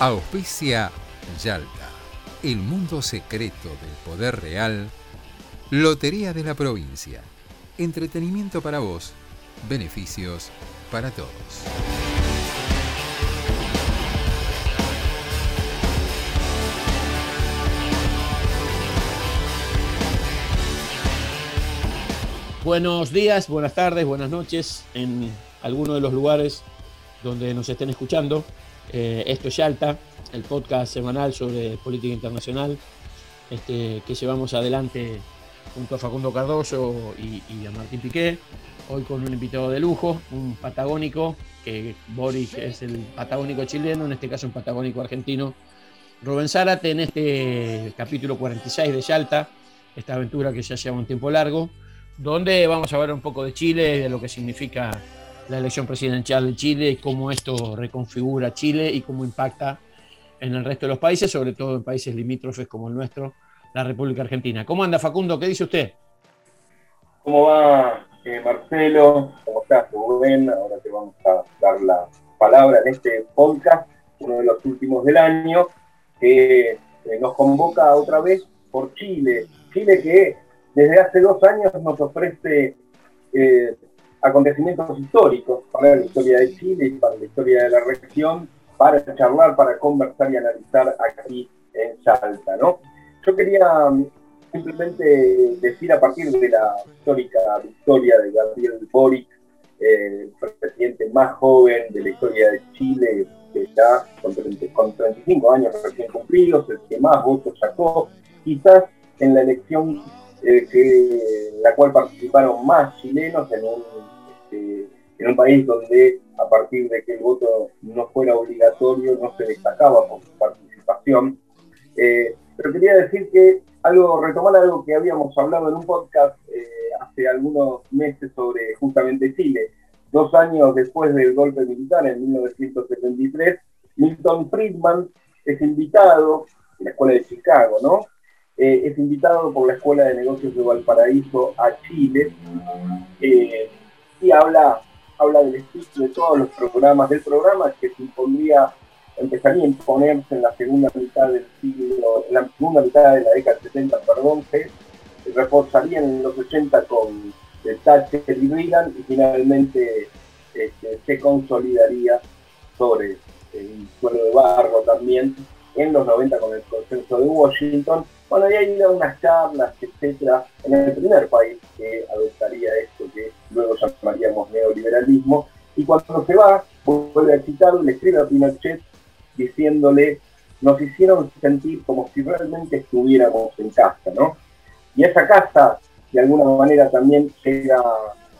Auspicia Yalta, el mundo secreto del poder real. Lotería de la provincia. Entretenimiento para vos, beneficios para todos. Buenos días, buenas tardes, buenas noches en alguno de los lugares donde nos estén escuchando. Eh, esto es Yalta, el podcast semanal sobre política internacional este, que llevamos adelante junto a Facundo Cardoso y, a Martín Piqué. Hoy con un invitado de lujo, un patagónico, que Boris es el patagónico chileno, en este caso un patagónico argentino. Rubén Zárate en este capítulo 46 de Yalta, esta aventura que ya lleva un tiempo largo, donde vamos a ver un poco de Chile, de lo que significa la elección presidencial de Chile y cómo esto reconfigura Chile y cómo impacta en el resto de los países, sobre todo en países limítrofes como el nuestro, la República Argentina. ¿Cómo anda Facundo? ¿Qué dice usted? ¿Cómo va eh, Marcelo? ¿Cómo estás, Rubén? Ahora te vamos a dar la palabra en este podcast, uno de los últimos del año, que eh, nos convoca otra vez por Chile. Chile que desde hace dos años nos ofrece eh, acontecimientos históricos para la historia de Chile para la historia de la región, para charlar, para conversar y analizar aquí en Salta, ¿no? Yo quería mm, simplemente decir a partir de la histórica victoria de Gabriel Boric, eh, el presidente más joven de la historia de Chile, que está con, 30 con 35 años recién cumplidos, el que más votos sacó, quizás en la elección eh, que, en la cual participaron más chilenos en un, este, en un país donde a partir de que el voto no fuera obligatorio no se destacaba por su participación. Eh, pero quería decir que algo, retomar algo que habíamos hablado en un podcast eh, hace algunos meses sobre justamente Chile. Dos años después del golpe militar, en 1973, Milton Friedman es invitado, en la escuela de Chicago, ¿no? Eh, es invitado por la Escuela de Negocios de Valparaíso a Chile y habla, habla del espíritu de todos los programas, del programa que se impondría empezaría a imponerse en la segunda mitad del siglo, en la segunda mitad de la década 70, perdón, se reforzarían en los 80 con Thatcher y Reagan y finalmente este, se consolidaría sobre el suelo de barro también en los 90 con el consenso de Washington. Bueno, y ahí unas charlas, etcétera, en el primer país que adoptaría esto que luego llamaríamos neoliberalismo. Y cuando se va, vuelve a citar, le escribe a Pinochet diciéndole, nos hicieron sentir como si realmente estuviéramos en casa, ¿no? Y esa casa, de alguna manera, también llega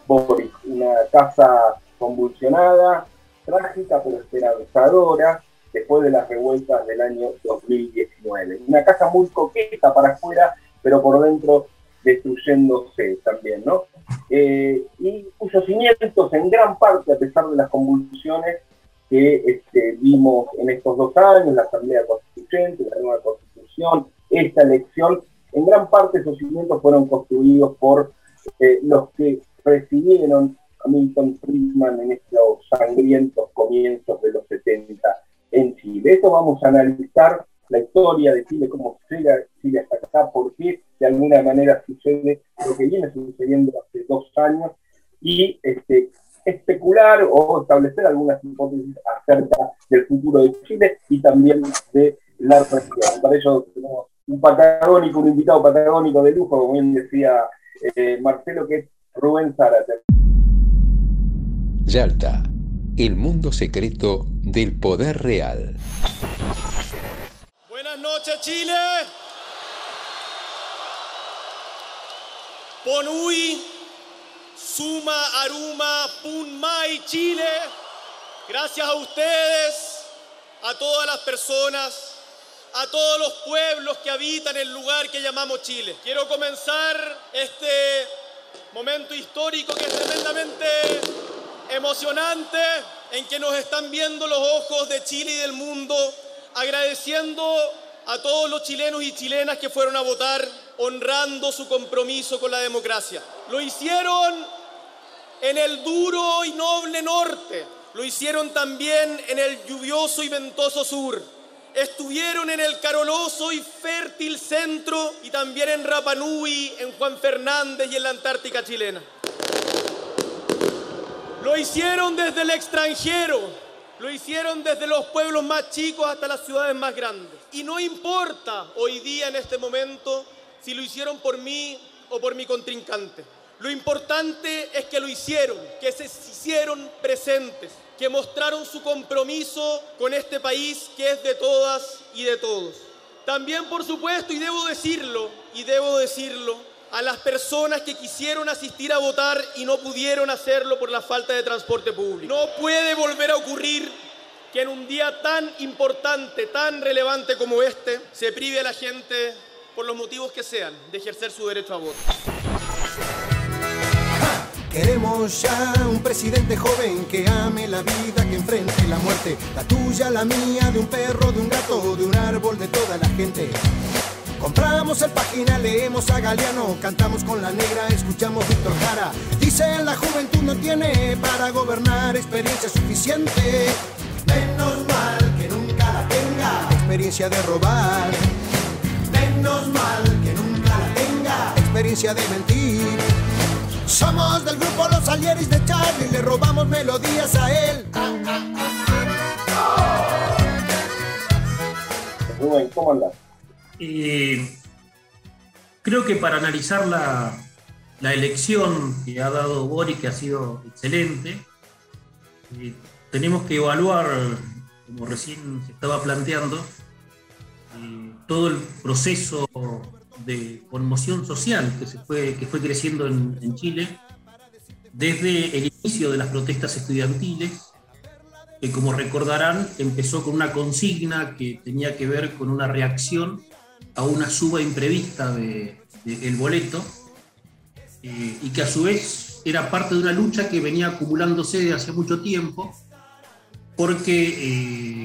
Boris, una casa convulsionada, trágica, pero esperanzadora, después de las revueltas del año 2019. Una casa muy coqueta para afuera, pero por dentro destruyéndose también, ¿no? Eh, y cuyos cimientos, en gran parte, a pesar de las convulsiones, que este, vimos en estos dos años, la Asamblea Constituyente, la nueva Constitución, esta elección, en gran parte esos cimientos fueron construidos por eh, los que recibieron a Milton Friedman en estos sangrientos comienzos de los 70 en Chile. Esto vamos a analizar la historia de Chile, cómo llega Chile hasta acá, por qué de alguna manera sucede lo que viene sucediendo hace dos años y este, especular o establecer algunas hipótesis acerca del futuro de Chile y también de la región. Para ello tenemos un patagónico, un invitado patagónico de lujo, como bien decía eh, Marcelo, que es Rubén Zárate. Yalta, el mundo secreto del poder real. Buenas noches, Chile. Ponui, Suma, Aruma, Punmai, Chile. Gracias a ustedes, a todas las personas, a todos los pueblos que habitan el lugar que llamamos Chile. Quiero comenzar este momento histórico que es tremendamente emocionante, en que nos están viendo los ojos de Chile y del mundo, agradeciendo a todos los chilenos y chilenas que fueron a votar, honrando su compromiso con la democracia. Lo hicieron en el duro y noble norte, lo hicieron también en el lluvioso y ventoso sur, estuvieron en el caroloso y fértil centro y también en Rapanui, en Juan Fernández y en la Antártica chilena. Lo hicieron desde el extranjero, lo hicieron desde los pueblos más chicos hasta las ciudades más grandes. Y no importa hoy día en este momento si lo hicieron por mí o por mi contrincante. Lo importante es que lo hicieron, que se hicieron presentes, que mostraron su compromiso con este país que es de todas y de todos. También, por supuesto, y debo decirlo, y debo decirlo, a las personas que quisieron asistir a votar y no pudieron hacerlo por la falta de transporte público. No puede volver a ocurrir que en un día tan importante, tan relevante como este, se prive a la gente, por los motivos que sean, de ejercer su derecho a voto. Queremos ya un presidente joven que ame la vida, que enfrente la muerte, la tuya, la mía, de un perro, de un gato, de un árbol, de toda la gente. Compramos el página, leemos a Galeano, cantamos con la negra, escuchamos Víctor Jara. Dicen la juventud no tiene para gobernar experiencia suficiente. Experiencia de robar. Menos mal que nunca la tenga. Experiencia de mentir. Somos del grupo Los Alieris de Charlie, le robamos melodías a él. Rubén, ¿cómo andas? Eh, creo que para analizar la, la, elección que ha dado Boric, que ha sido excelente, eh, tenemos que evaluar, como recién se estaba planteando, todo el proceso de conmoción social que, se fue, que fue creciendo en, en Chile desde el inicio de las protestas estudiantiles, que como recordarán empezó con una consigna que tenía que ver con una reacción a una suba imprevista del de, el boleto eh, y que a su vez era parte de una lucha que venía acumulándose de hace mucho tiempo porque eh,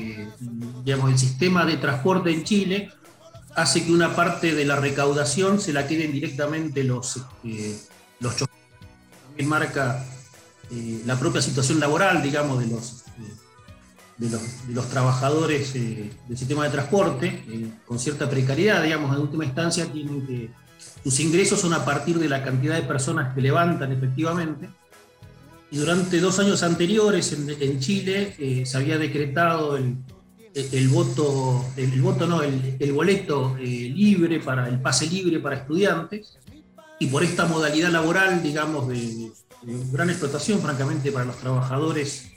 digamos, el sistema de transporte en Chile hace que una parte de la recaudación se la queden directamente los, eh, los. También marca eh, la propia situación laboral, digamos, de los, los, de los trabajadores eh, del sistema de transporte, eh, con cierta precariedad, digamos, en última instancia tienen que, sus ingresos son a partir de la cantidad de personas que levantan efectivamente. Y durante dos años anteriores en, Chile eh, se había decretado el, el voto, el, voto no, el, boleto eh, libre para el pase libre para estudiantes y por esta modalidad laboral, digamos, de, gran explotación, francamente, para los trabajadores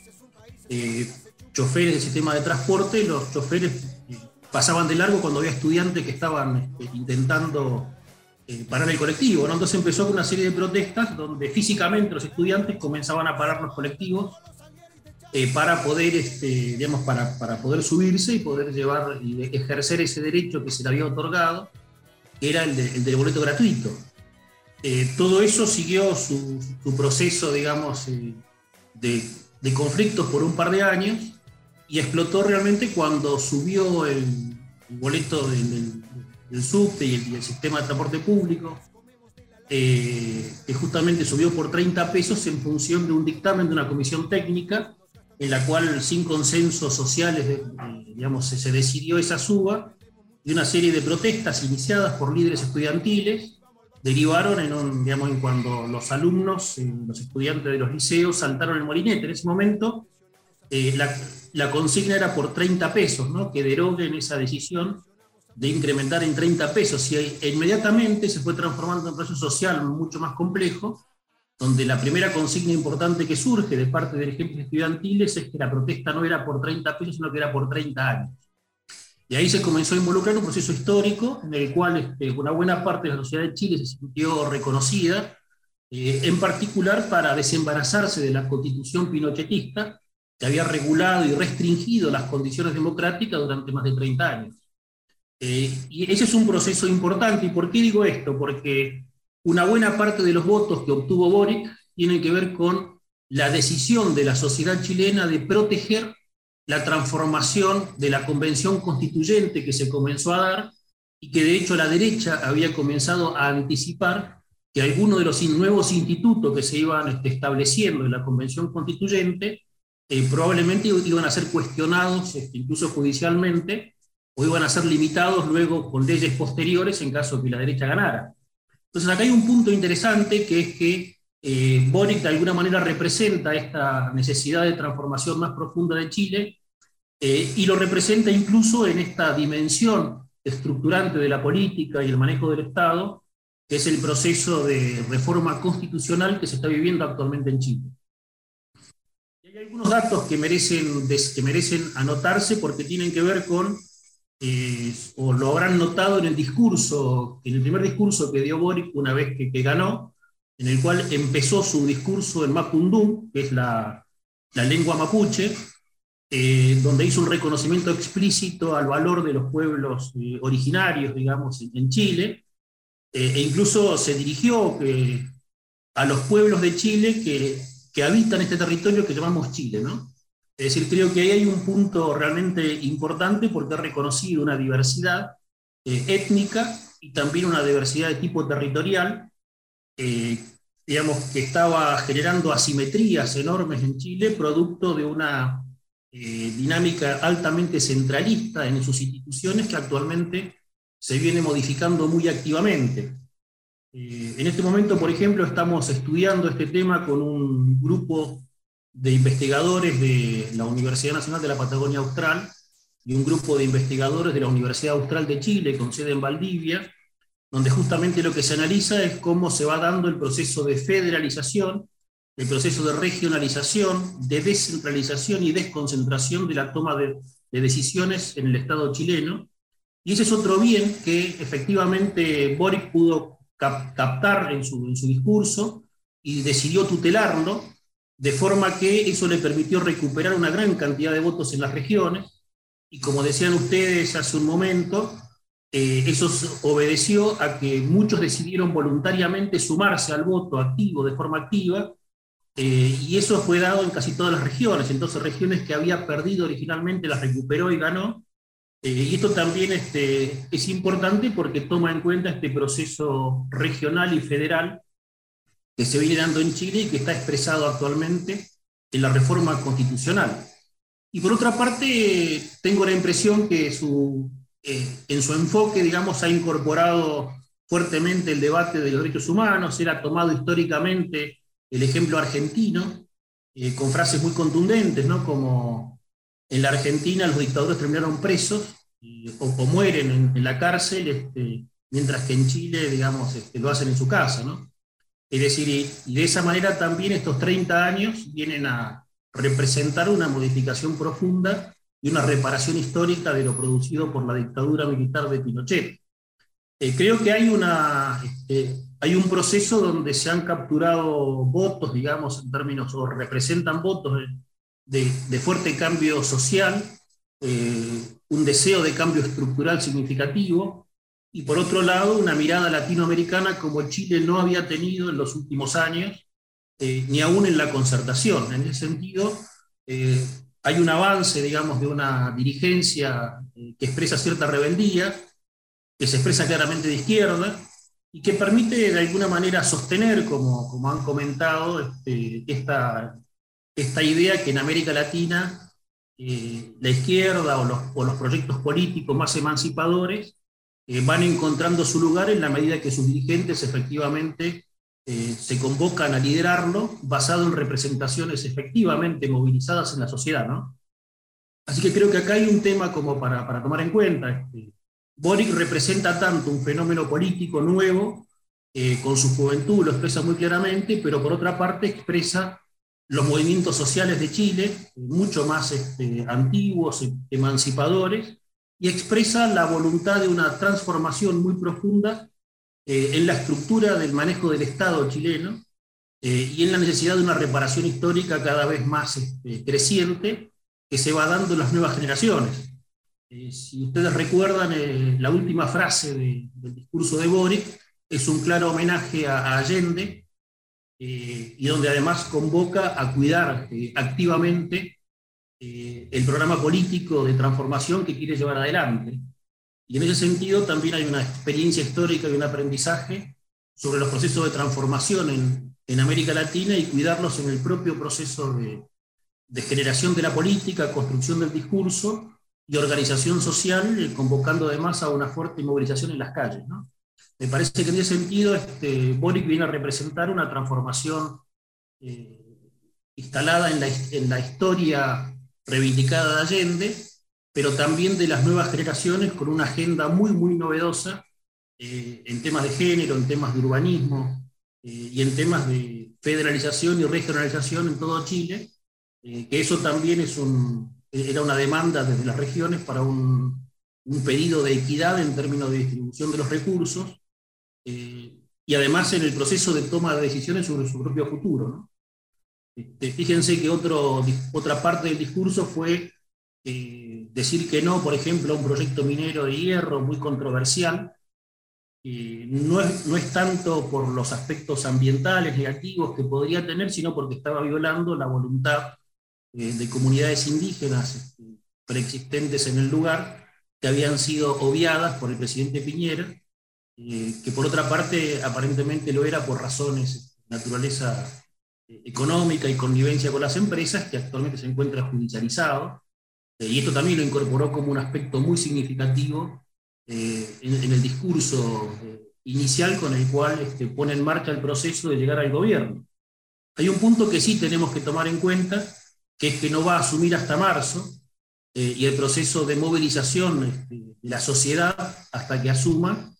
eh, choferes del sistema de transporte, los choferes eh, pasaban de largo cuando había estudiantes que estaban este, intentando eh, parar el colectivo. Entonces empezó con una serie de protestas donde físicamente los estudiantes comenzaban a parar los colectivos eh, para poder, este, digamos, para, para, poder subirse y poder llevar y ejercer ese derecho que se le había otorgado, que era el, de, el del boleto gratuito. Eh, todo eso siguió su, proceso, digamos, eh, de, de, conflictos por un par de años y explotó realmente cuando subió el, boleto del, del, subte y el, sistema de transporte público, que justamente subió por 30 pesos en función de un dictamen de una comisión técnica en la cual sin consensos sociales, eh, se, decidió esa suba y una serie de protestas iniciadas por líderes estudiantiles derivaron en, cuando los alumnos, los estudiantes de los liceos saltaron el molinete. En ese momento eh, la, consigna era por 30 pesos, ¿no? que deroguen esa decisión de incrementar en 30 pesos y inmediatamente se fue transformando en un proceso social mucho más complejo, donde la primera consigna importante que surge de parte de dirigentes estudiantiles es que la protesta no era por 30 pesos, sino que era por 30 años. Y ahí se comenzó a involucrar un proceso histórico en el cual este, una buena parte de la sociedad de Chile se sintió reconocida, eh, en particular para desembarazarse de la constitución pinochetista, que había regulado y restringido las condiciones democráticas durante más de 30 años. Eh, y ese es un proceso importante. ¿Y por qué digo esto? Porque una buena parte de los votos que obtuvo Boric tienen que ver con la decisión de la sociedad chilena de proteger la transformación de la convención constituyente que se comenzó a dar y que de hecho la derecha había comenzado a anticipar que algunos de los nuevos institutos que se iban este, estableciendo en la convención constituyente eh, probablemente iban a ser cuestionados este, incluso judicialmente o iban a ser limitados luego con leyes posteriores en caso de que la derecha ganara. Entonces acá hay un punto interesante que es que eh, Boric de alguna manera representa esta necesidad de transformación más profunda de Chile eh, y lo representa incluso en esta dimensión estructurante de la política y el manejo del Estado, que es el proceso de reforma constitucional que se está viviendo actualmente en Chile. Y hay algunos datos que merecen, que merecen anotarse porque tienen que ver con, o lo habrán notado en el discurso, en el primer discurso que dio Boric una vez que, que ganó, en el cual empezó su discurso en Mapundum, que es la, la lengua mapuche, eh, donde hizo un reconocimiento explícito al valor de los pueblos eh, originarios, digamos, en, Chile, eh, e incluso se dirigió a los pueblos de Chile que, que, habitan este territorio que llamamos Chile, ¿no? Es decir, creo que ahí hay un punto realmente importante porque ha reconocido una diversidad étnica y también una diversidad de tipo territorial digamos, que estaba generando asimetrías enormes en Chile, producto de una eh, dinámica altamente centralista en sus instituciones que actualmente se viene modificando muy activamente. Eh, en este momento, por ejemplo, estamos estudiando este tema con un grupo de investigadores de la Universidad Nacional de la Patagonia Austral y un grupo de investigadores de la Universidad Austral de Chile, con sede en Valdivia, donde justamente lo que se analiza es cómo se va dando el proceso de federalización, el proceso de regionalización, de descentralización y desconcentración de la toma de, decisiones en el Estado chileno. Y ese es otro bien que efectivamente Boric pudo captar en su, en su discurso y decidió tutelarlo, de forma que eso le permitió recuperar una gran cantidad de votos en las regiones. Y como decían ustedes hace un momento, eh, eso obedeció a que muchos decidieron voluntariamente sumarse al voto activo de forma activa, eh, y eso fue dado en casi todas las regiones. Entonces, regiones que había perdido originalmente las recuperó y ganó. Eh, y esto también este, es importante porque toma en cuenta este proceso regional y federal que se viene dando en Chile y que está expresado actualmente en la reforma constitucional. Y por otra parte, tengo la impresión que su eh, en su enfoque, digamos, ha incorporado fuertemente el debate de los derechos humanos, era tomado históricamente el ejemplo argentino, eh, con frases muy contundentes, ¿no? como en la Argentina los dictadores terminaron presos o, mueren en, la cárcel, este, mientras que en Chile, digamos, este, lo hacen en su casa. ¿no? Es decir, y de esa manera también estos 30 años vienen a representar una modificación profunda y una reparación histórica de lo producido por la dictadura militar de Pinochet. Eh, creo que este, hay un proceso donde se han capturado votos, digamos, en términos, o representan votos de, de fuerte cambio social, eh, un deseo de cambio estructural significativo, y por otro lado, una mirada latinoamericana como Chile no había tenido en los últimos años, eh, ni aún en la concertación. En ese sentido, hay un avance, digamos, de una dirigencia eh, que expresa cierta rebeldía, que se expresa claramente de izquierda y que permite de alguna manera sostener, como, como han comentado, este, esta, esta idea que en América Latina eh, la izquierda o los, o los, proyectos políticos más emancipadores eh, van encontrando su lugar en la medida que sus dirigentes efectivamente eh, se convocan a liderarlo basado en representaciones efectivamente movilizadas en la sociedad. ¿no? Así que creo que acá hay un tema como para, para tomar en cuenta. Este, Boric representa tanto un fenómeno político nuevo, eh, con su juventud lo expresa muy claramente, pero por otra parte expresa los movimientos sociales de Chile, mucho más este, antiguos, emancipadores, y expresa la voluntad de una transformación muy profunda eh, en la estructura del manejo del Estado chileno, eh, y en la necesidad de una reparación histórica cada vez más este, creciente que se va dando en las nuevas generaciones. Eh, si ustedes recuerdan, la última frase del discurso de Boric es un claro homenaje a, Allende y donde además convoca a cuidar activamente el programa político de transformación que quiere llevar adelante. Y en ese sentido también hay una experiencia histórica y un aprendizaje sobre los procesos de transformación en, en América Latina y cuidarlos en el propio proceso de, de, generación de la política, construcción del discurso y organización social, eh, convocando además a una fuerte movilización en las calles. ¿no? Me parece que en ese sentido este, Boric viene a representar una transformación eh, instalada en la, en la historia reivindicada de Allende, pero también de las nuevas generaciones con una agenda muy, muy novedosa eh, en temas de género, en temas de urbanismo eh, y en temas de federalización y regionalización en todo Chile, eh, que eso también es un, era una demanda desde las regiones para un, un pedido de equidad en términos de distribución de los recursos y además en el proceso de toma de decisiones sobre su propio futuro. ¿no? Este, fíjense que otro, otra parte del discurso fue decir que no, por ejemplo, a un proyecto minero de hierro muy controversial, no, es, no es tanto por los aspectos ambientales negativos que podría tener, sino porque estaba violando la voluntad eh, de comunidades indígenas este, preexistentes en el lugar, que habían sido obviadas por el presidente Piñera, eh, que por otra parte aparentemente lo era por razones de naturaleza eh, económica y connivencia con las empresas, que actualmente se encuentra judicializado eh, y esto también lo incorporó como un aspecto muy significativo eh, en, el discurso eh, inicial con el cual este, pone en marcha el proceso de llegar al gobierno. Hay un punto que sí tenemos que tomar en cuenta, que es que no va a asumir hasta marzo y el proceso de movilización este, de la sociedad hasta que asuma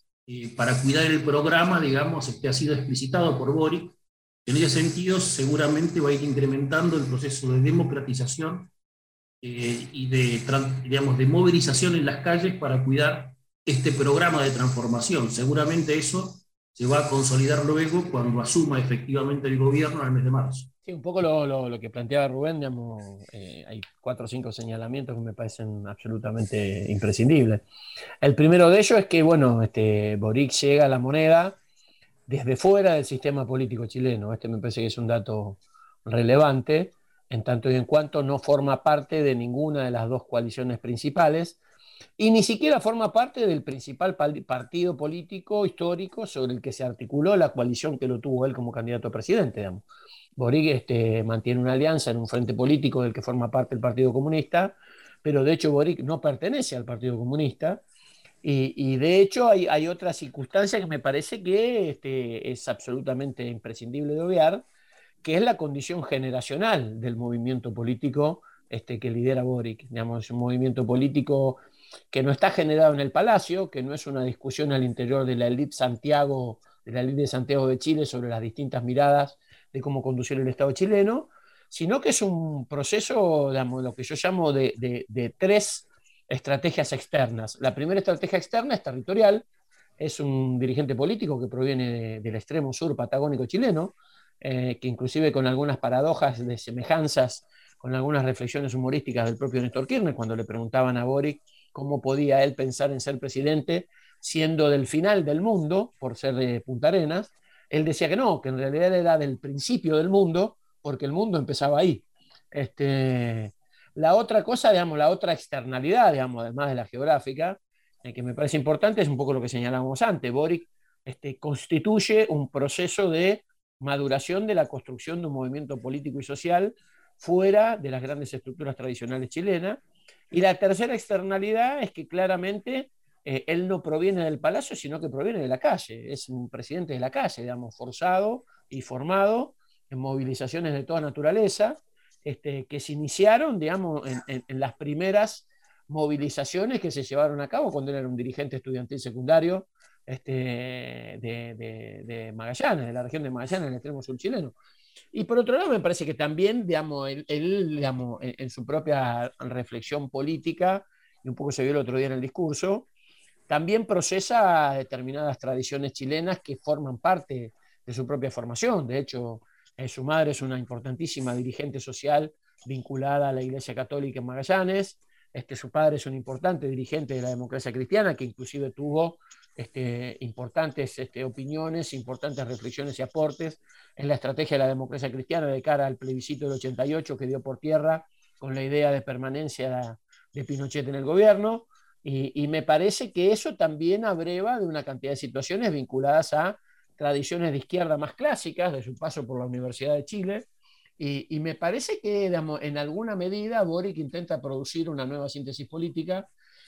para cuidar el programa, digamos, este, ha sido explicitado por Boric. En ese sentido, seguramente va a ir incrementando el proceso de democratización eh, y de, digamos, de movilización en las calles para cuidar este programa de transformación. Seguramente eso se va a consolidar luego cuando asuma efectivamente el gobierno en el mes de marzo. Sí, un poco lo, lo, que planteaba Rubén, digamos, eh, hay cuatro o cinco señalamientos que me parecen absolutamente imprescindibles. El primero de ellos es que, bueno, este, Boric llega a la moneda desde fuera del sistema político chileno. Este me parece que es un dato relevante en tanto y en cuanto no forma parte de ninguna de las dos coaliciones principales y ni siquiera forma parte del principal partido político histórico sobre el que se articuló la coalición que lo tuvo él como candidato a presidente. Boric este, mantiene una alianza en un frente político del que forma parte el Partido Comunista, pero de hecho Boric no pertenece al Partido Comunista. Y, de hecho hay, hay, otra circunstancia que me parece que este, es absolutamente imprescindible de obviar, que es la condición generacional del movimiento político este, que lidera Boric. Digamos, un movimiento político que no está generado en el Palacio, que no es una discusión al interior de la élite Santiago, de la élite de Santiago de Chile sobre las distintas miradas de cómo conducir el Estado chileno, sino que es un proceso, digamos, lo que yo llamo de tres estrategias externas. La primera estrategia externa es territorial, es un dirigente político que proviene del extremo sur patagónico chileno, eh, que inclusive con algunas paradojas de semejanzas, con algunas reflexiones humorísticas del propio Néstor Kirchner, cuando le preguntaban a Boric cómo podía él pensar en ser presidente siendo del final del mundo, por ser de Punta Arenas, él decía que no, que en realidad era del principio del mundo, porque el mundo empezaba ahí. Este, la otra cosa, digamos, la otra externalidad, digamos, además de la geográfica, eh, que me parece importante, es un poco lo que señalábamos antes. Boric este, constituye un proceso de maduración de la construcción de un movimiento político y social fuera de las grandes estructuras tradicionales chilenas. Y la tercera externalidad es que claramente eh, él no proviene del palacio, sino que proviene de la calle. Es un presidente de la calle, digamos, forzado y formado en movilizaciones de toda naturaleza, este, que se iniciaron, digamos, en, en las primeras movilizaciones que se llevaron a cabo cuando él era un dirigente estudiantil secundario este, de, Magallanes, de la región de Magallanes, en el extremo sur chileno. Y por otro lado, me parece que también, digamos, él, digamos, en, su propia reflexión política, y un poco se vio el otro día en el discurso, también procesa determinadas tradiciones chilenas que forman parte de su propia formación. De hecho, Su madre es una importantísima dirigente social vinculada a la Iglesia Católica en Magallanes. Este, su padre es un importante dirigente de la democracia cristiana que inclusive tuvo este, importantes este, opiniones, importantes reflexiones y aportes en la estrategia de la democracia cristiana de cara al plebiscito del 88 que dio por tierra con la idea de permanencia de Pinochet en el gobierno. Y, me parece que eso también abreva de una cantidad de situaciones vinculadas a tradiciones de izquierda más clásicas, de su paso por la Universidad de Chile. Y, me parece que en alguna medida Boric intenta producir una nueva síntesis política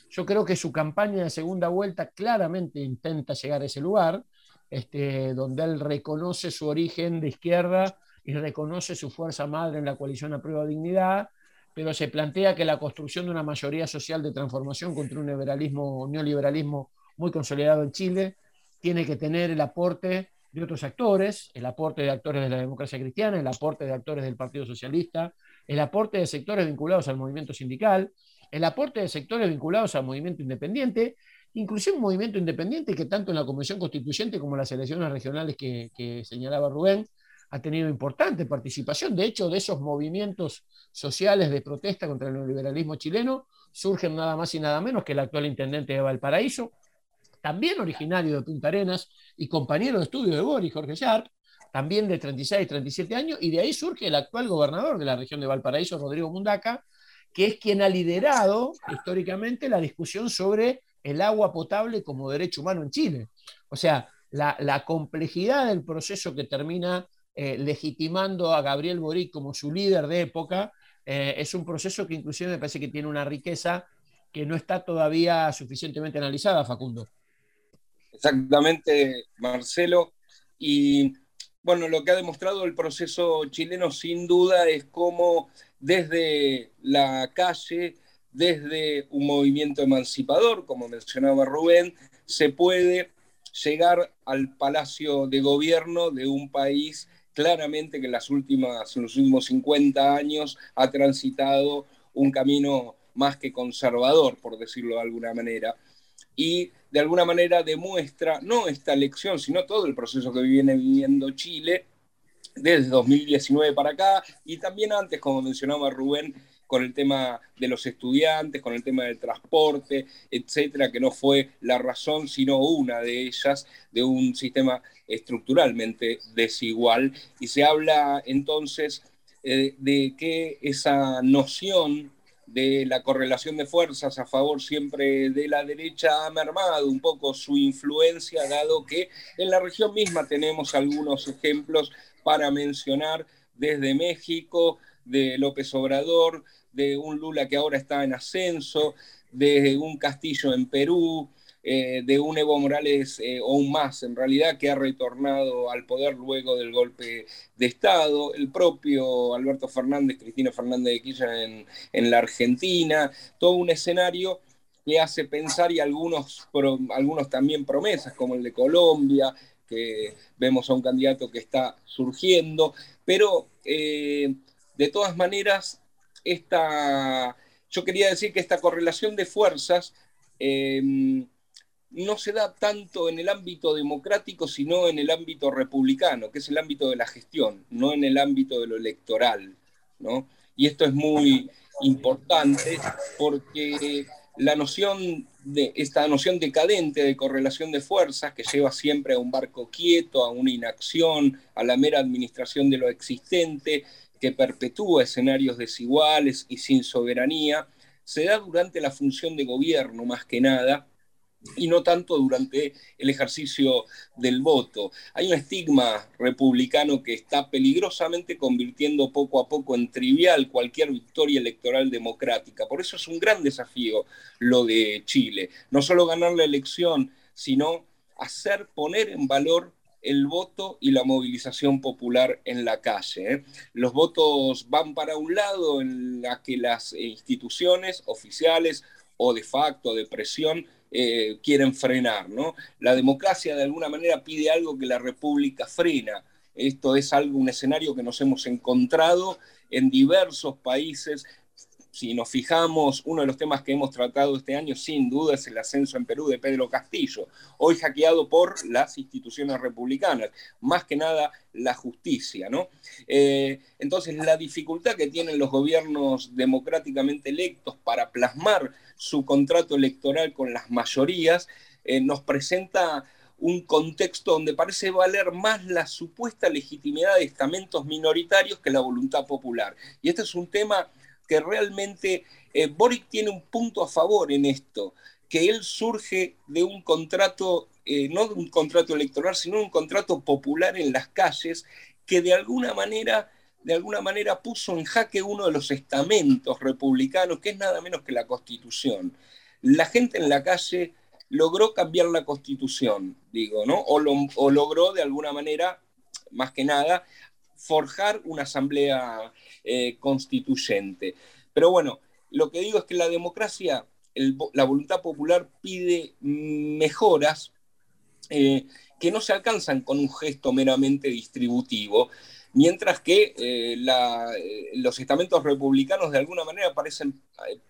yo creo que su campaña de segunda vuelta claramente intenta llegar a ese lugar, este, donde él reconoce su origen de izquierda y reconoce su fuerza madre en la coalición a prueba de dignidad, pero se plantea que la construcción de una mayoría social de transformación contra un liberalismo, neoliberalismo muy consolidado en Chile tiene que tener el aporte de otros actores, el aporte de actores de la democracia cristiana, el aporte de actores del Partido Socialista, el aporte de sectores vinculados al movimiento sindical, el aporte de sectores vinculados al movimiento independiente, inclusive un movimiento independiente que tanto en la Convención Constituyente como en las elecciones regionales que, señalaba Rubén, ha tenido importante participación. De hecho, de esos movimientos sociales de protesta contra el neoliberalismo chileno surgen nada más y nada menos que el actual intendente de Valparaíso, también originario de Punta Arenas y compañero de estudio de Boris, Jorge Sharp, también de 36, 37 años, y de ahí surge el actual gobernador de la región de Valparaíso, Rodrigo Mundaca, que es quien ha liderado históricamente la discusión sobre el agua potable como derecho humano en Chile. O sea, la, complejidad del proceso que termina eh, legitimando a Gabriel Boric como su líder de época eh, es un proceso que inclusive me parece que tiene una riqueza que no está todavía suficientemente analizada, Facundo. Exactamente, Marcelo. Y bueno, lo que ha demostrado el proceso chileno sin duda es cómo desde la calle, desde un movimiento emancipador, como mencionaba Rubén, se puede llegar al palacio de gobierno de un país claramente que en, las últimas, en los últimos 50 años ha transitado un camino más que conservador, por decirlo de alguna manera. Y de alguna manera demuestra no esta elección, sino todo el proceso que viene viviendo Chile desde 2019 para acá y también antes, como mencionaba Rubén, con el tema de los estudiantes, con el tema del transporte, etcétera, que no fue la razón, sino una de ellas de un sistema estructuralmente desigual. Y se habla entonces eh, de que esa noción de la correlación de fuerzas a favor siempre de la derecha ha mermado un poco su influencia, dado que en la región misma tenemos algunos ejemplos para mencionar desde México, de López Obrador, de un Lula que ahora está en ascenso, de un Castillo en Perú, eh, de un Evo Morales eh, o un más en realidad que ha retornado al poder luego del golpe de Estado, el propio Alberto Fernández, Cristina Fernández de Kirchner en, en la Argentina, todo un escenario que hace pensar y algunos, algunos también promesas como el de Colombia, que vemos a un candidato que está surgiendo, pero eh, de todas maneras, esta, yo quería decir que esta correlación de fuerzas no se da tanto en el ámbito democrático, sino en el ámbito republicano, que es el ámbito de la gestión, no en el ámbito de lo electoral. ¿no? Y esto es muy importante porque la noción de esta noción decadente de correlación de fuerzas que lleva siempre a un barco quieto, a una inacción, a la mera administración de lo existente, que perpetúa escenarios desiguales y sin soberanía, se da durante la función de gobierno más que nada, y no tanto durante el ejercicio del voto. Hay un estigma republicano que está peligrosamente convirtiendo poco a poco en trivial cualquier victoria electoral democrática. Por eso es un gran desafío lo de Chile. No solo ganar la elección, sino hacer poner en valor el voto y la movilización popular en la calle. ¿eh? Los votos van para un lado en la que las instituciones oficiales o de facto de presión eh, quieren frenar. ¿no? La democracia de alguna manera pide algo que la república frena. Esto es algo, un escenario que nos hemos encontrado en diversos países si nos fijamos, uno de los temas que hemos tratado este año, sin duda, es el ascenso en Perú de Pedro Castillo, hoy hackeado por las instituciones republicanas, más que nada la justicia, ¿no? Eh, entonces, la dificultad que tienen los gobiernos democráticamente electos para plasmar su contrato electoral con las mayorías, eh, nos presenta un contexto donde parece valer más la supuesta legitimidad de estamentos minoritarios que la voluntad popular. Y este es un tema que realmente eh, Boric tiene un punto a favor en esto, que él surge de un contrato, eh, no de un contrato electoral, sino de un contrato popular en las calles, que de alguna manera de alguna manera puso en jaque uno de los estamentos republicanos, que es nada menos que la Constitución. La gente en la calle logró cambiar la Constitución, digo, ¿no? O, o logró de alguna manera, más que nada, forjar una asamblea eh, constituyente. Pero bueno, lo que digo es que la democracia, la voluntad popular pide mejoras eh, que no se alcanzan con un gesto meramente distributivo, mientras que eh, los estamentos republicanos de alguna manera parecen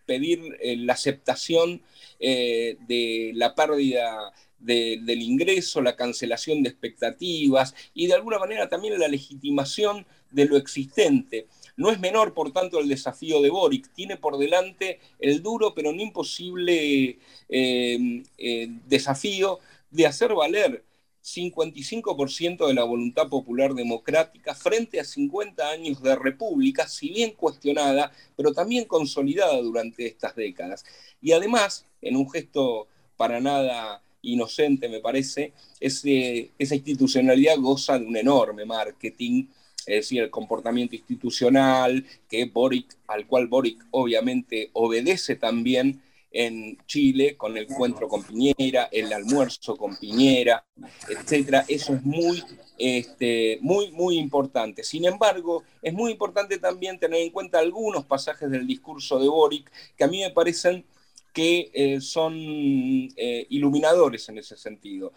pedir la aceptación de la pérdida del ingreso, la cancelación de expectativas y de alguna manera también la legitimación de lo existente. No es menor, por tanto, el desafío de Boric. Tiene por delante el duro pero no imposible eh, eh, desafío de hacer valer 55% de la voluntad popular democrática frente a 50 años de república, si bien cuestionada, pero también consolidada durante estas décadas. Y además, en un gesto para nada inocente, me parece, esa institucionalidad goza de un enorme marketing, es decir, el comportamiento institucional que Boric, al cual Boric obviamente obedece también en Chile con el encuentro con Piñera, el almuerzo con Piñera, etcétera. Eso es muy, este, muy, muy importante. Sin embargo, es muy importante también tener en cuenta algunos pasajes del discurso de Boric que a mí me parecen que eh, son eh, iluminadores en ese sentido.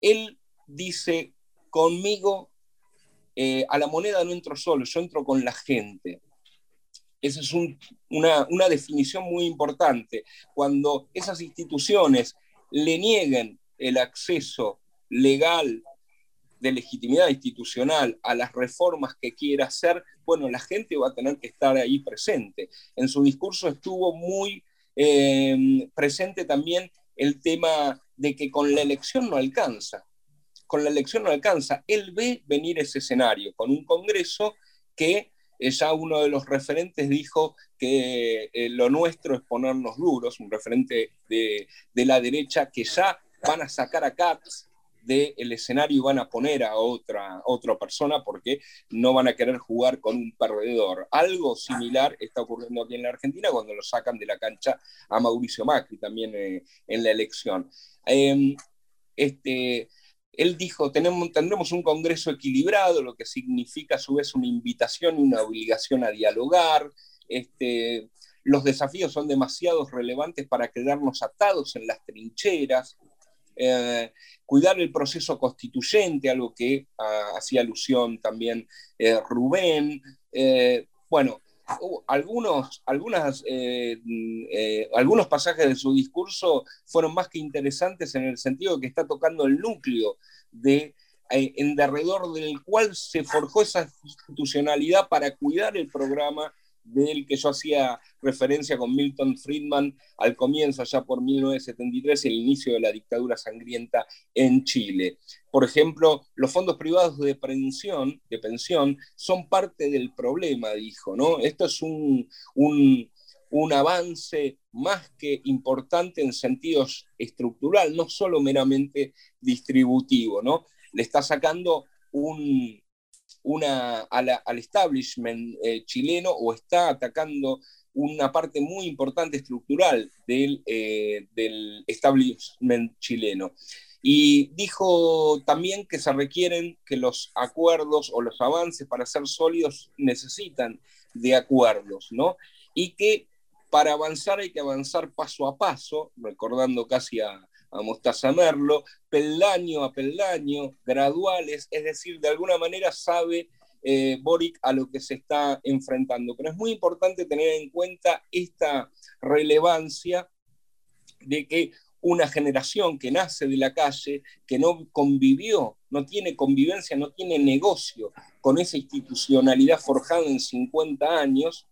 Él dice, conmigo eh, a la moneda no entro solo, yo entro con la gente. Esa es una, una, definición muy importante. Cuando esas instituciones le nieguen el acceso legal de legitimidad institucional a las reformas que quiera hacer, bueno, la gente va a tener que estar ahí presente. En su discurso estuvo muy Em, presente también el tema de que con la elección no alcanza. Con la elección no alcanza. Él ve venir ese escenario con un Congreso que ya uno de los referentes dijo que eh, lo nuestro es ponernos duros, un referente de, de, la derecha que ya van a sacar a Katz del escenario y van a poner a otra, otra persona porque no van a querer jugar con un perdedor. Algo similar está ocurriendo aquí en la Argentina cuando lo sacan de la cancha a Mauricio Macri también eh, en la elección. Em, este, él dijo, tenemos, tendremos un Congreso equilibrado, lo que significa a su vez una invitación y una obligación a dialogar. Este, los desafíos son demasiado relevantes para quedarnos atados en las trincheras. Eh, cuidar el proceso constituyente, algo que ah, hacía alusión también eh, Rubén. Eh, bueno, algunos, algunas, algunos pasajes de su discurso fueron más que interesantes en el sentido que está tocando el núcleo de en derredor del cual se forjó esa institucionalidad para cuidar el programa del que yo hacía referencia con Milton Friedman al comienzo, allá por 1973, el inicio de la dictadura sangrienta en Chile. Por ejemplo, los fondos privados de pensión, de pensión son parte del problema, dijo, ¿no? Esto es un, un, un avance más que importante en sentido estructural, no solo meramente distributivo, ¿no? Le está sacando un, una, al establishment eh, chileno o está atacando una parte muy importante estructural del, eh, del establishment chileno. Y dijo también que se requieren que los acuerdos o los avances para ser sólidos necesitan de acuerdos, ¿no? Y que para avanzar hay que avanzar paso a paso, recordando casi a, a Mostaza Merlo, peldaño a peldaño, graduales, es decir, de alguna manera sabe eh, Boric a lo que se está enfrentando. Pero es muy importante tener en cuenta esta relevancia de que una generación que nace de la calle, que no convivió, no tiene convivencia, no tiene negocio con esa institucionalidad forjada en 50 años,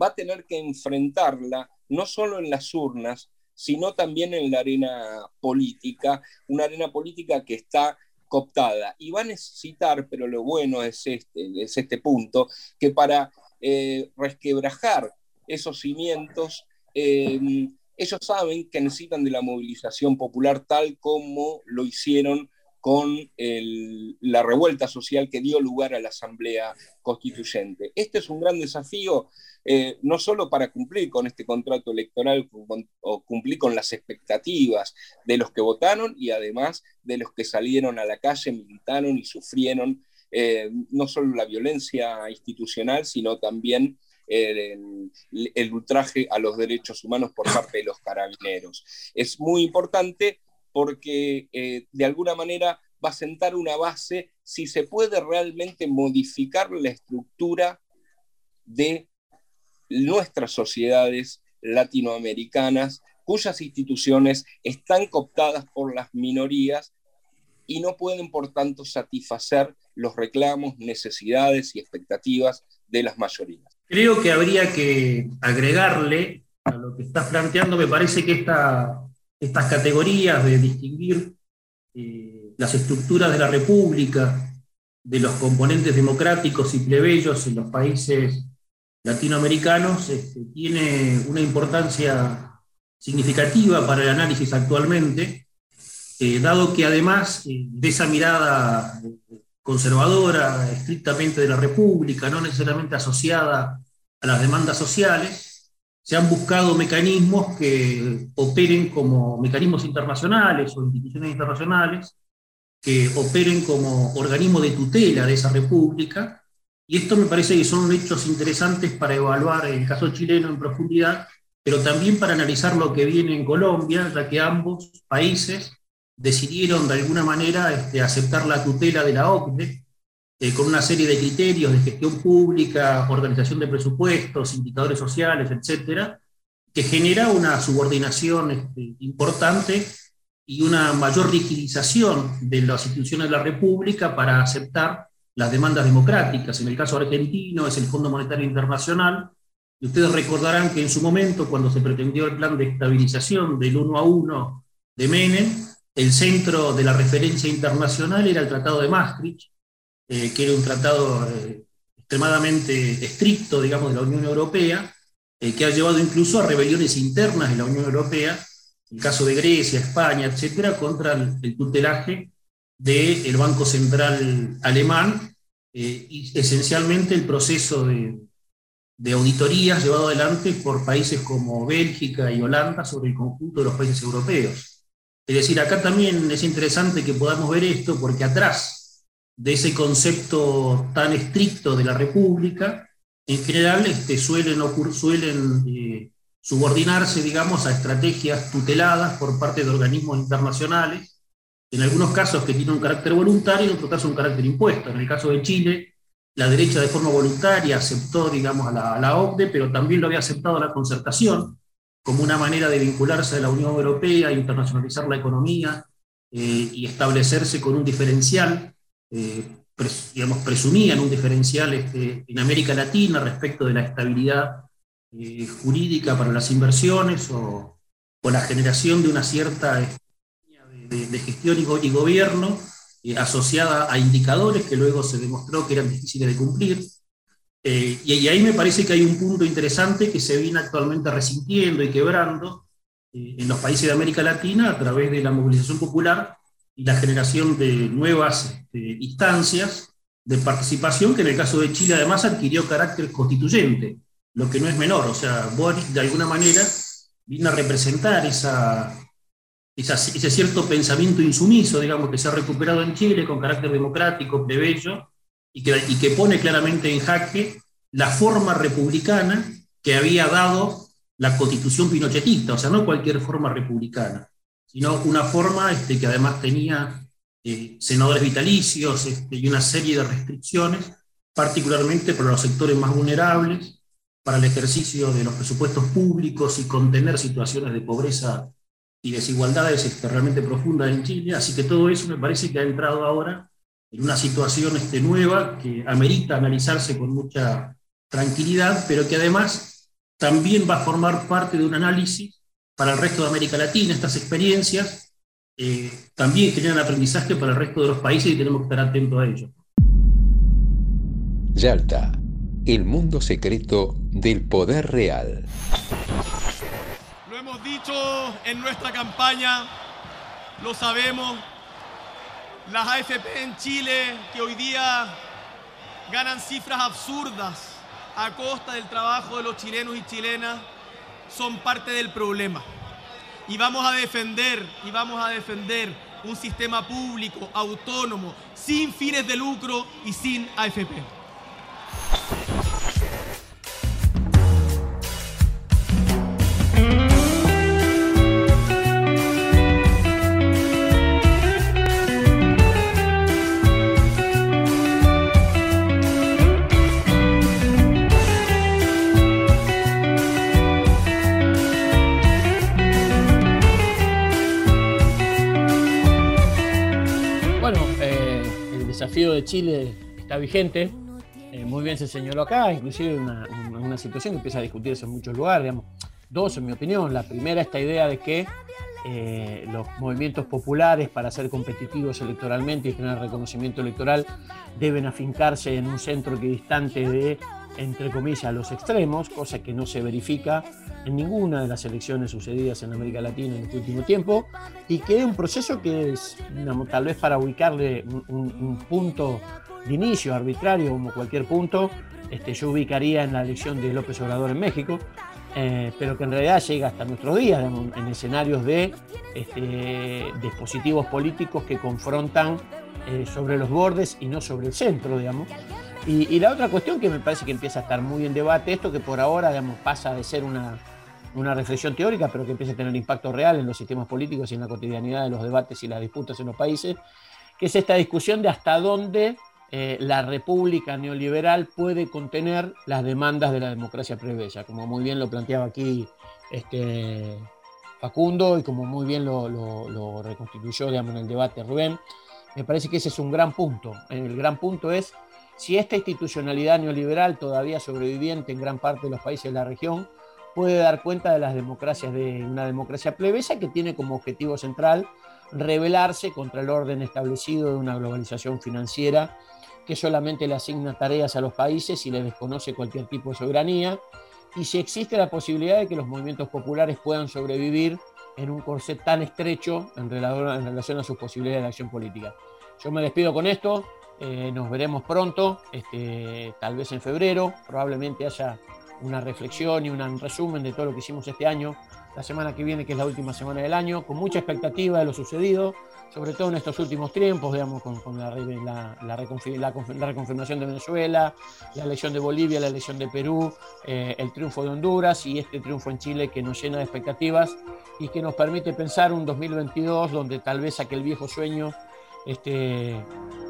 va a tener que enfrentarla no solo en las urnas, sino también en la arena política, una arena política que está cooptada. Y va a necesitar, pero lo bueno es este, es este punto, que para eh, resquebrajar esos cimientos, eh, ellos saben que necesitan de la movilización popular tal como lo hicieron con la revuelta social que dio lugar a la Asamblea Constituyente. Este es un gran desafío, eh, no solo para cumplir con este contrato electoral o cumplir con las expectativas de los que votaron y además de los que salieron a la calle, militaron y sufrieron eh, no solo la violencia institucional, sino también el, ultraje a los derechos humanos por parte de los carabineros. Es muy importante porque eh, de alguna manera va a sentar una base si se puede realmente modificar la estructura de nuestras sociedades latinoamericanas, cuyas instituciones están cooptadas por las minorías y no pueden, por tanto, satisfacer los reclamos, necesidades y expectativas de las mayorías. Creo que habría que agregarle a lo que estás planteando, me parece que estas categorías de distinguir eh, las estructuras de la República, de los componentes democráticos y plebeyos en los países latinoamericanos, este, tiene una importancia significativa para el análisis actualmente, eh, dado que además eh, de esa mirada conservadora, estrictamente de la República, no necesariamente asociada a las demandas sociales, se han buscado mecanismos que operen como mecanismos internacionales o instituciones internacionales, que operen como organismo de tutela de esa república, y esto me parece que son hechos interesantes para evaluar el caso chileno en profundidad, pero también para analizar lo que viene en Colombia, ya que ambos países decidieron de alguna manera este, aceptar la tutela de la OCDE, eh, con una serie de criterios de gestión pública, organización de presupuestos, indicadores sociales, etcétera, que genera una subordinación este, importante y una mayor rigidización de las instituciones de la República para aceptar las demandas democráticas. En el caso argentino es el Fondo Monetario Internacional, y ustedes recordarán que en su momento, cuando se pretendió el plan de estabilización del 1 a 1 de Menem, el centro de la referencia internacional era el Tratado de Maastricht, eh, que era un tratado eh, extremadamente estricto, digamos, de la Unión Europea, eh, que ha llevado incluso a rebeliones internas de la Unión Europea, el caso de Grecia, España, etcétera, contra el, tutelaje del Banco Central alemán y esencialmente el proceso de, de auditorías llevado adelante por países como Bélgica y Holanda sobre el conjunto de los países europeos. Es decir, acá también es interesante que podamos ver esto porque atrás de ese concepto tan estricto de la República, en general este, suelen, suelen eh, subordinarse, digamos, a estrategias tuteladas por parte de organismos internacionales, en algunos casos que tienen un carácter voluntario, en otros casos un carácter impuesto. En el caso de Chile, la derecha de forma voluntaria aceptó, digamos, a la, a OCDE, pero también lo había aceptado la concertación, como una manera de vincularse a la Unión Europea, internacionalizar la economía eh, y establecerse con un diferencial, eh, digamos, presumían un diferencial este, en América Latina respecto de la estabilidad eh, jurídica para las inversiones o, la generación de una cierta de, de gestión y, y gobierno asociada a indicadores que luego se demostró que eran difíciles de cumplir. Eh, y, ahí me parece que hay un punto interesante que se viene actualmente resintiendo y quebrando eh, en los países de América Latina a través de la movilización popular y la generación de nuevas este, instancias de participación que en el caso de Chile además adquirió carácter constituyente, lo que no es menor. O sea, Boris de alguna manera vino a representar esa, ese cierto pensamiento insumiso, digamos, que se ha recuperado en Chile con carácter democrático, plebeyo, y que, pone claramente en jaque la forma republicana que había dado la constitución pinochetista, o sea, no cualquier forma republicana, sino una forma este, que además tenía eh, senadores vitalicios este, y una serie de restricciones particularmente para los sectores más vulnerables, para el ejercicio de los presupuestos públicos y contener situaciones de pobreza y desigualdades este, realmente profundas en Chile. Así que todo eso me parece que ha entrado ahora en una situación este, nueva que amerita analizarse con mucha tranquilidad, pero que además también va a formar parte de un análisis para el resto de América Latina. Estas experiencias eh, también generan aprendizaje para el resto de los países y tenemos que estar atentos a ello. Yalta, el mundo secreto del poder real. Lo hemos dicho en nuestra campaña, lo sabemos, las AFP en Chile que hoy día ganan cifras absurdas a costa del trabajo de los chilenos y chilenas son parte del problema. Y vamos a defender, y vamos a defender un sistema público, autónomo, sin fines de lucro y sin AFP. Desafío de Chile está vigente. Eh, muy bien se señaló acá, inclusive una, una, situación que empieza a discutirse en muchos lugares. Digamos. Dos, en mi opinión. La primera, esta idea de que eh, los movimientos populares, para ser competitivos electoralmente y tener reconocimiento electoral, deben afincarse en un centro que distante de, entre comillas, los extremos, cosa que no se verifica en ninguna de las elecciones sucedidas en América Latina en este último tiempo, y que es un proceso que es, tal vez para ubicarle un, punto de inicio arbitrario como cualquier punto, este, yo ubicaría en la elección de López Obrador en México, eh, pero que en realidad llega hasta nuestros días, en escenarios de este, dispositivos políticos que confrontan eh, sobre los bordes y no sobre el centro, digamos. Y, y, la otra cuestión que me parece que empieza a estar muy en debate, esto que por ahora digamos, pasa de ser una, una reflexión teórica, pero que empiece a tener impacto real en los sistemas políticos y en la cotidianidad de los debates y las disputas en los países, que es esta discusión de hasta dónde eh, la república neoliberal puede contener las demandas de la democracia plebeya, como muy bien lo planteaba aquí este, Facundo y como muy bien lo, reconstituyó digamos, en el debate Rubén. Me parece que ese es un gran punto. El gran punto es si esta institucionalidad neoliberal todavía sobreviviente en gran parte de los países de la región puede dar cuenta de las democracias de una democracia plebeya que tiene como objetivo central rebelarse contra el orden establecido de una globalización financiera que solamente le asigna tareas a los países y le desconoce cualquier tipo de soberanía, y si existe la posibilidad de que los movimientos populares puedan sobrevivir en un corset tan estrecho en relación a sus posibilidades de acción política. Yo me despido con esto, eh, nos veremos pronto, este, tal vez en febrero, probablemente haya una reflexión y un resumen de todo lo que hicimos este año, la semana que viene, que es la última semana del año, con mucha expectativa de lo sucedido, sobre todo en estos últimos tiempos, digamos, con, la, reconfirmación de Venezuela, la elección de Bolivia, la elección de Perú, eh, el triunfo de Honduras y este triunfo en Chile que nos llena de expectativas y que nos permite pensar un 2022 donde tal vez aquel viejo sueño esté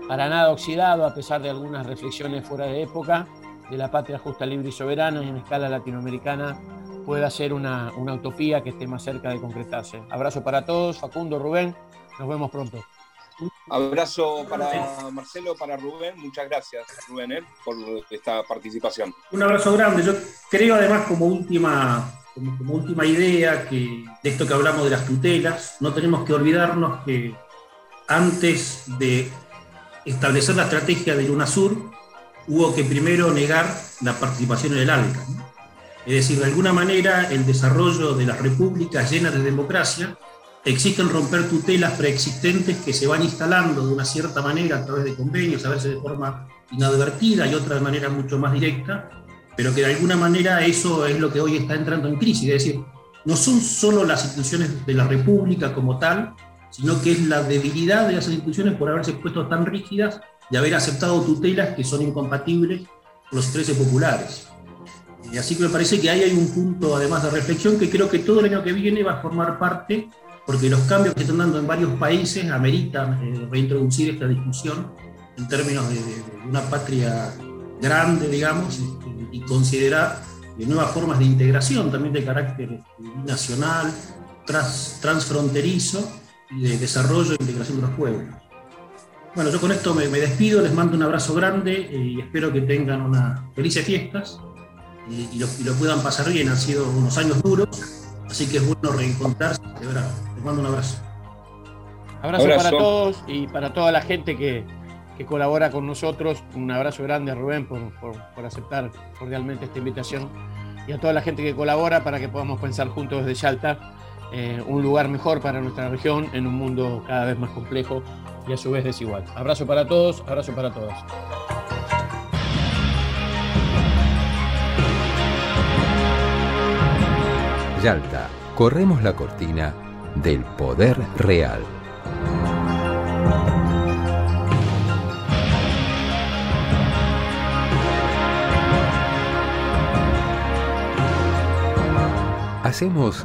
para nada oxidado, a pesar de algunas reflexiones fuera de época, de la patria justa, libre y soberana y en escala latinoamericana pueda ser una, utopía que esté más cerca de concretarse. Abrazo para todos, Facundo, Rubén, nos vemos pronto. Abrazo para Marcelo, para Rubén. Muchas gracias, Rubén, eh, por esta participación. Un abrazo grande. Yo creo además como última, como, última idea que de esto que hablamos de las tutelas, no tenemos que olvidarnos que antes de establecer la estrategia del UNASUR, hubo que primero negar la participación en el ALCA. Es decir, de alguna manera el desarrollo de las repúblicas llenas de democracia existen romper tutelas preexistentes que se van instalando de una cierta manera a través de convenios, a veces de forma inadvertida y otra de manera mucho más directa, pero que de alguna manera eso es lo que hoy está entrando en crisis. Es decir, no son solo las instituciones de la república como tal, sino que es la debilidad de esas instituciones por haberse puesto tan rígidas de haber aceptado tutelas que son incompatibles con los intereses populares. Y así que me parece que ahí hay un punto, además de reflexión, que creo que todo el año que viene va a formar parte, porque los cambios que están dando en varios países ameritan eh, reintroducir esta discusión en términos de, una patria grande, digamos, este, y considerar nuevas formas de integración también de carácter este, nacional, transfronterizo y de desarrollo e integración de los pueblos. Bueno, yo con esto me, despido, les mando un abrazo grande eh, y espero que tengan unas felices fiestas eh, y, lo, puedan pasar bien. Han sido unos años duros, así que es bueno reencontrarse. De verdad, les mando un abrazo. Abrazo, para todos y para toda la gente que, colabora con nosotros. Un abrazo grande a Rubén por, aceptar cordialmente esta invitación y a toda la gente que colabora para que podamos pensar juntos desde Yalta eh, un lugar mejor para nuestra región en un mundo cada vez más complejo y a su vez desigual. Abrazo para todos, abrazo para todas. Yalta, corremos la cortina del poder real. Hacemos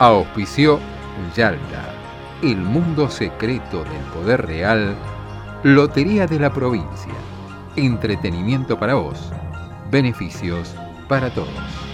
Auspició Yalta, el mundo secreto del poder real, Lotería de la provincia, entretenimiento para vos, beneficios para todos.